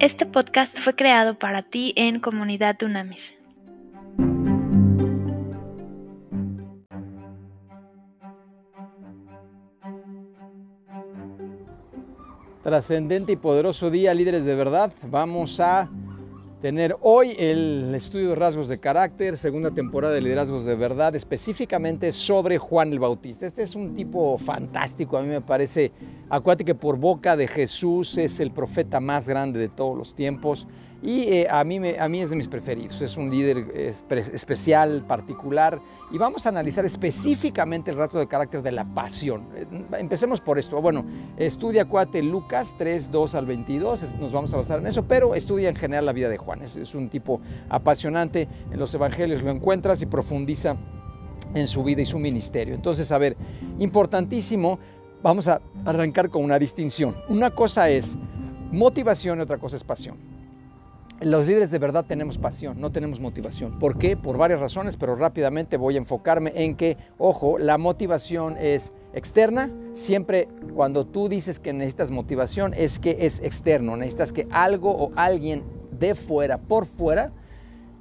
Este podcast fue creado para ti en Comunidad Dunamis. Trascendente y poderoso día, líderes de verdad. Vamos a tener hoy el estudio de rasgos de carácter, segunda temporada de liderazgos de verdad, específicamente sobre Juan el Bautista. Este es un tipo fantástico, a mí me parece, acuérdate que por boca de Jesús es el profeta más grande de todos los tiempos y eh, a, mí a mí es de mis preferidos, es un líder especial, particular y vamos a analizar específicamente el rasgo de carácter de la pasión. Eh, empecemos por esto. Bueno, estudia cuate Lucas 3, 2 al 22, nos vamos a basar en eso, pero estudia en general la vida de Juan. Es, es un tipo apasionante, en los evangelios lo encuentras y profundiza en su vida y su ministerio. Entonces, a ver, importantísimo, vamos a arrancar con una distinción. Una cosa es motivación y otra cosa es pasión. Los líderes de verdad tenemos pasión, no tenemos motivación. ¿Por qué? Por varias razones, pero rápidamente voy a enfocarme en que, ojo, la motivación es externa. Siempre cuando tú dices que necesitas motivación es que es externo, necesitas que algo o alguien de fuera, por fuera,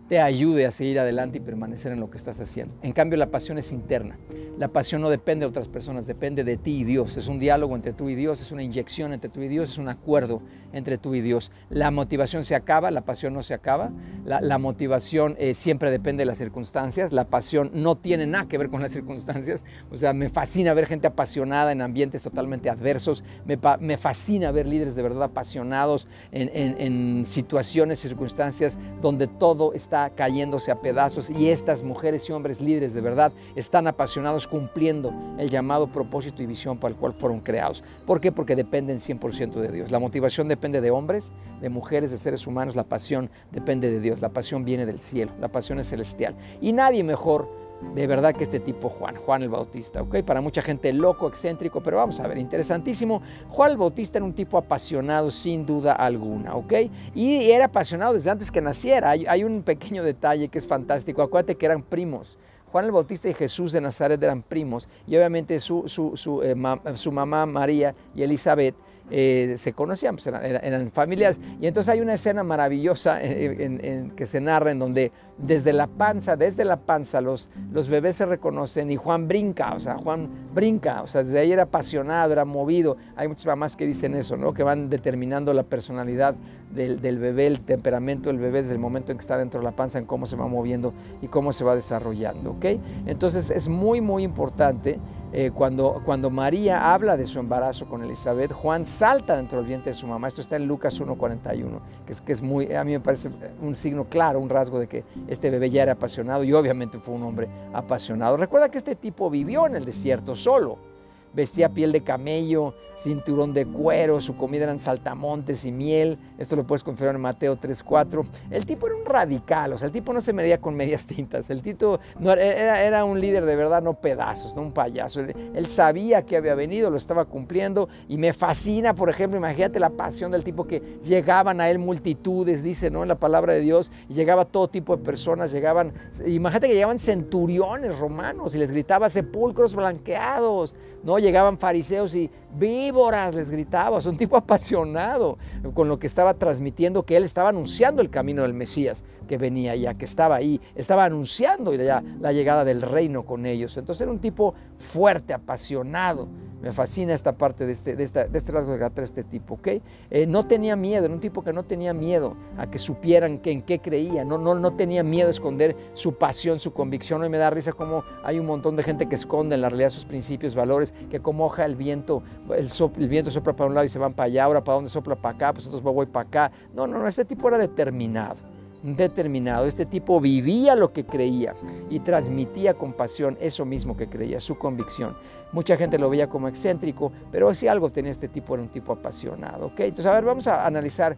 te ayude a seguir adelante y permanecer en lo que estás haciendo. En cambio, la pasión es interna. La pasión no depende de otras personas, depende de ti y Dios. Es un diálogo entre tú y Dios, es una inyección entre tú y Dios, es un acuerdo entre tú y Dios. La motivación se acaba, la pasión no se acaba. La, motivación eh, siempre depende de las circunstancias. La pasión no tiene nada que ver con las circunstancias. O sea, me fascina ver gente apasionada en ambientes totalmente adversos. Me, fascina ver líderes de verdad apasionados en, en situaciones, circunstancias donde todo está cayéndose a pedazos y estas mujeres y hombres líderes de verdad están apasionados cumpliendo el llamado propósito y visión para el cual fueron creados. ¿Por qué? Porque dependen 100% de Dios. La motivación depende de hombres, de mujeres, de seres humanos. La pasión depende de Dios. La pasión viene del cielo. La pasión es celestial. Y nadie mejor de verdad que este tipo Juan, Juan el Bautista, ¿ok? Para mucha gente loco, excéntrico, pero vamos a ver, interesantísimo. Juan el Bautista era un tipo apasionado sin duda alguna, ¿ok? Y era apasionado desde antes que naciera. Hay, un pequeño detalle que es fantástico, acuérdate que eran primos. Juan el Bautista y Jesús de Nazaret eran primos y obviamente su, su, eh, su mamá María y Elizabeth eh, se conocían, pues eran, familiares. Y entonces hay una escena maravillosa en, que se narra en donde desde la panza, desde la panza, los, los bebés se reconocen y Juan brinca, o sea, Juan brinca, o sea, desde ahí era apasionado, era movido. Hay muchas mamás que dicen eso, ¿no? Que van determinando la personalidad del, del, bebé, el temperamento del bebé desde el momento en que está dentro de la panza, en cómo se va moviendo y cómo se va desarrollando, ¿ok? Entonces es muy, muy importante eh, cuando, cuando María habla de su embarazo con Elizabeth, Juan salta dentro del vientre de su mamá. Esto está en Lucas 1.41, que es, que es muy, a mí me parece un signo claro, un rasgo de que este bebé ya era apasionado y obviamente fue un hombre apasionado. Recuerda que este tipo vivió en el desierto solo vestía piel de camello, cinturón de cuero, su comida eran saltamontes y miel. Esto lo puedes confirmar en Mateo 3.4. El tipo era un radical, o sea, el tipo no se medía con medias tintas. El tipo no, era, un líder de verdad, no pedazos, no un payaso. Él, sabía que había venido, lo estaba cumpliendo y me fascina, por ejemplo, imagínate la pasión del tipo que llegaban a él multitudes, dice, ¿no? En la palabra de Dios, y llegaba todo tipo de personas, llegaban, imagínate que llegaban centuriones romanos y les gritaba sepulcros blanqueados, ¿no? Llegaban fariseos y víboras les gritaba, un tipo apasionado con lo que estaba transmitiendo, que él estaba anunciando el camino del Mesías que venía ya, que estaba ahí, estaba anunciando ya la llegada del reino con ellos. Entonces era un tipo fuerte, apasionado. Me fascina esta parte de este, de esta, de este rasgo de carácter este tipo, ¿ok? Eh, no tenía miedo, era un tipo que no tenía miedo a que supieran que en qué creía, no, no, tenía miedo a esconder su pasión, su convicción. Hoy me da risa como hay un montón de gente que esconde en la realidad sus principios, valores, que como hoja el viento, el, el viento sopla para un lado y se van para allá, ahora para dónde sopla para acá, pues entonces voy para acá. No, no, no, este tipo era determinado determinado. Este tipo vivía lo que creía y transmitía con pasión eso mismo que creía, su convicción. Mucha gente lo veía como excéntrico, pero si algo tenía este tipo era un tipo apasionado. ¿okay? Entonces, a ver, vamos a analizar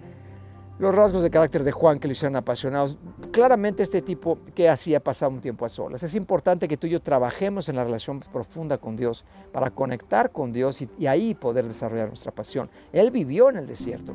los rasgos de carácter de Juan que lo hicieron apasionados. Claramente este tipo que hacía pasar un tiempo a solas. Es importante que tú y yo trabajemos en la relación profunda con Dios para conectar con Dios y ahí poder desarrollar nuestra pasión. Él vivió en el desierto.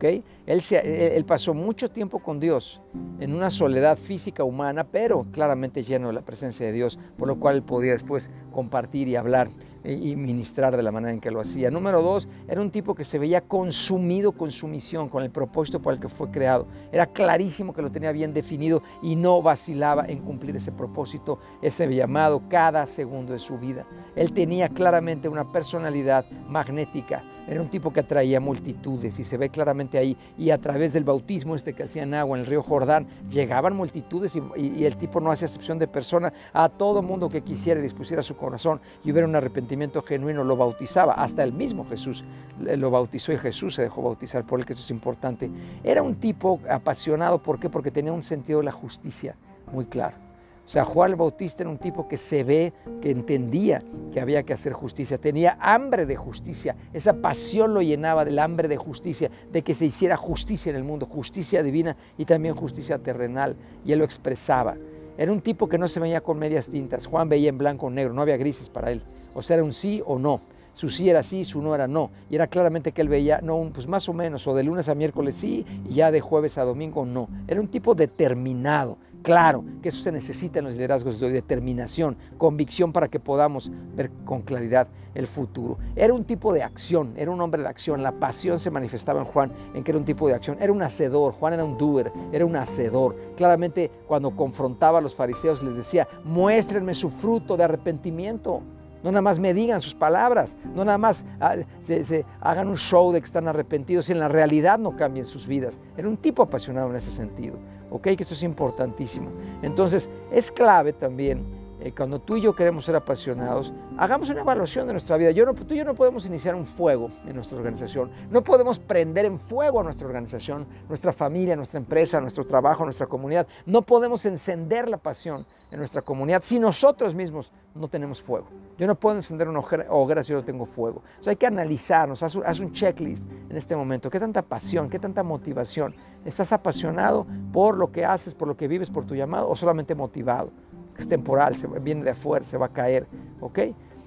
Él, él, pasó mucho tiempo con Dios en una soledad física humana, pero claramente lleno de la presencia de Dios, por lo cual él podía después compartir y hablar y ministrar de la manera en que lo hacía. Número dos, era un tipo que se veía consumido con su misión, con el propósito por el que fue creado. Era clarísimo que lo tenía bien definido y no vacilaba en cumplir ese propósito, ese llamado cada segundo de su vida. Él tenía claramente una personalidad magnética era un tipo que atraía multitudes y se ve claramente ahí. Y a través del bautismo este que hacían agua en el río Jordán, llegaban multitudes y, el tipo no hacía excepción de persona. A todo mundo que quisiera y dispusiera su corazón y hubiera un arrepentimiento genuino, lo bautizaba. Hasta el mismo Jesús lo bautizó y Jesús se dejó bautizar por él, que eso es importante. Era un tipo apasionado, ¿por qué? Porque tenía un sentido de la justicia muy claro. O sea, Juan Bautista era un tipo que se ve, que entendía que había que hacer justicia, tenía hambre de justicia, esa pasión lo llenaba del hambre de justicia, de que se hiciera justicia en el mundo, justicia divina y también justicia terrenal, y él lo expresaba. Era un tipo que no se veía con medias tintas, Juan veía en blanco o negro, no había grises para él, o sea, era un sí o no. Su sí era sí, su no era no. Y era claramente que él veía, no, pues más o menos, o de lunes a miércoles sí, y ya de jueves a domingo no. Era un tipo determinado claro, que eso se necesita en los liderazgos de hoy, determinación, convicción para que podamos ver con claridad el futuro. Era un tipo de acción, era un hombre de acción, la pasión se manifestaba en Juan en que era un tipo de acción, era un hacedor, Juan era un doer, era un hacedor. Claramente cuando confrontaba a los fariseos les decía, muéstrenme su fruto de arrepentimiento. No nada más me digan sus palabras, no nada más ah, se, hagan un show de que están arrepentidos y en la realidad no cambien sus vidas. Era un tipo apasionado en ese sentido. ¿ok? Que esto es importantísimo. Entonces, es clave también, eh, cuando tú y yo queremos ser apasionados, hagamos una evaluación de nuestra vida. Yo no, tú y yo no podemos iniciar un fuego en nuestra organización, no podemos prender en fuego a nuestra organización, nuestra familia, nuestra empresa, nuestro trabajo, nuestra comunidad. No podemos encender la pasión en nuestra comunidad si nosotros mismos no tenemos fuego. Yo no puedo encender una hoguera si yo no tengo fuego. O hay que analizarnos, haz un, checklist en este momento. ¿Qué tanta pasión, qué tanta motivación? ¿Estás apasionado por lo que haces, por lo que vives, por tu llamado o solamente motivado? Es temporal, se, viene de afuera, se va a caer. ¿Ok?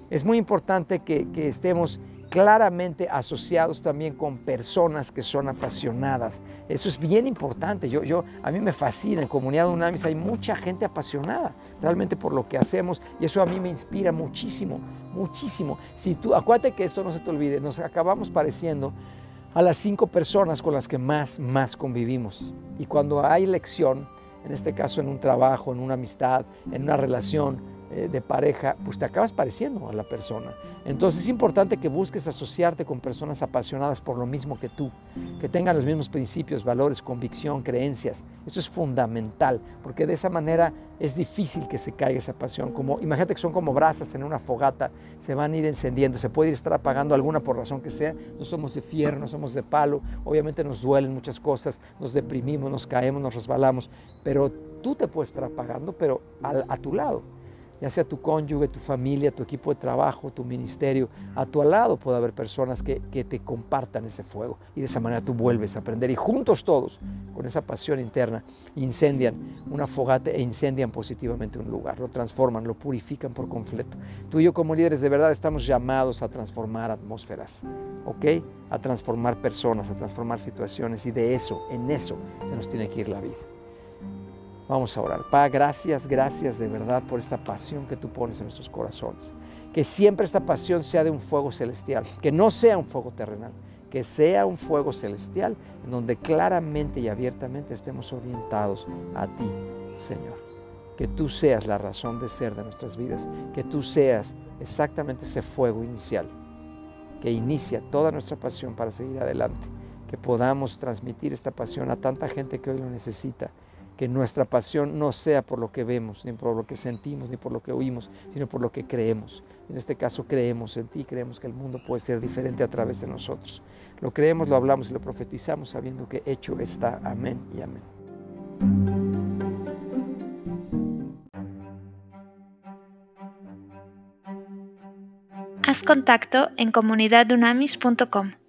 Es muy importante que, que estemos claramente asociados también con personas que son apasionadas. Eso es bien importante. Yo, yo, a mí me fascina, en Comunidad Unamis hay mucha gente apasionada realmente por lo que hacemos y eso a mí me inspira muchísimo, muchísimo. Si tú, acuérdate que esto no se te olvide, nos acabamos pareciendo a las cinco personas con las que más, más convivimos. Y cuando hay lección, en este caso en un trabajo, en una amistad, en una relación, de pareja, pues te acabas pareciendo a la persona. Entonces es importante que busques asociarte con personas apasionadas por lo mismo que tú, que tengan los mismos principios, valores, convicción, creencias. Eso es fundamental, porque de esa manera es difícil que se caiga esa pasión. Como, imagínate que son como brasas en una fogata, se van a ir encendiendo, se puede ir estar apagando alguna por razón que sea. No somos de fierro, no somos de palo, obviamente nos duelen muchas cosas, nos deprimimos, nos caemos, nos resbalamos, pero tú te puedes estar apagando, pero a tu lado ya sea tu cónyuge, tu familia, tu equipo de trabajo, tu ministerio, a tu lado puede haber personas que, te compartan ese fuego y de esa manera tú vuelves a aprender y juntos todos, con esa pasión interna, incendian una fogata e incendian positivamente un lugar, lo transforman, lo purifican por completo. Tú y yo como líderes de verdad estamos llamados a transformar atmósferas, ¿ok? A transformar personas, a transformar situaciones y de eso, en eso se nos tiene que ir la vida. Vamos a orar. Pa, gracias, gracias de verdad por esta pasión que tú pones en nuestros corazones. Que siempre esta pasión sea de un fuego celestial, que no sea un fuego terrenal, que sea un fuego celestial en donde claramente y abiertamente estemos orientados a ti, Señor. Que tú seas la razón de ser de nuestras vidas, que tú seas exactamente ese fuego inicial que inicia toda nuestra pasión para seguir adelante, que podamos transmitir esta pasión a tanta gente que hoy lo necesita que nuestra pasión no sea por lo que vemos, ni por lo que sentimos, ni por lo que oímos, sino por lo que creemos. En este caso creemos en ti, creemos que el mundo puede ser diferente a través de nosotros. Lo creemos, lo hablamos y lo profetizamos sabiendo que hecho está. Amén y amén. Haz contacto en comunidadunamis.com.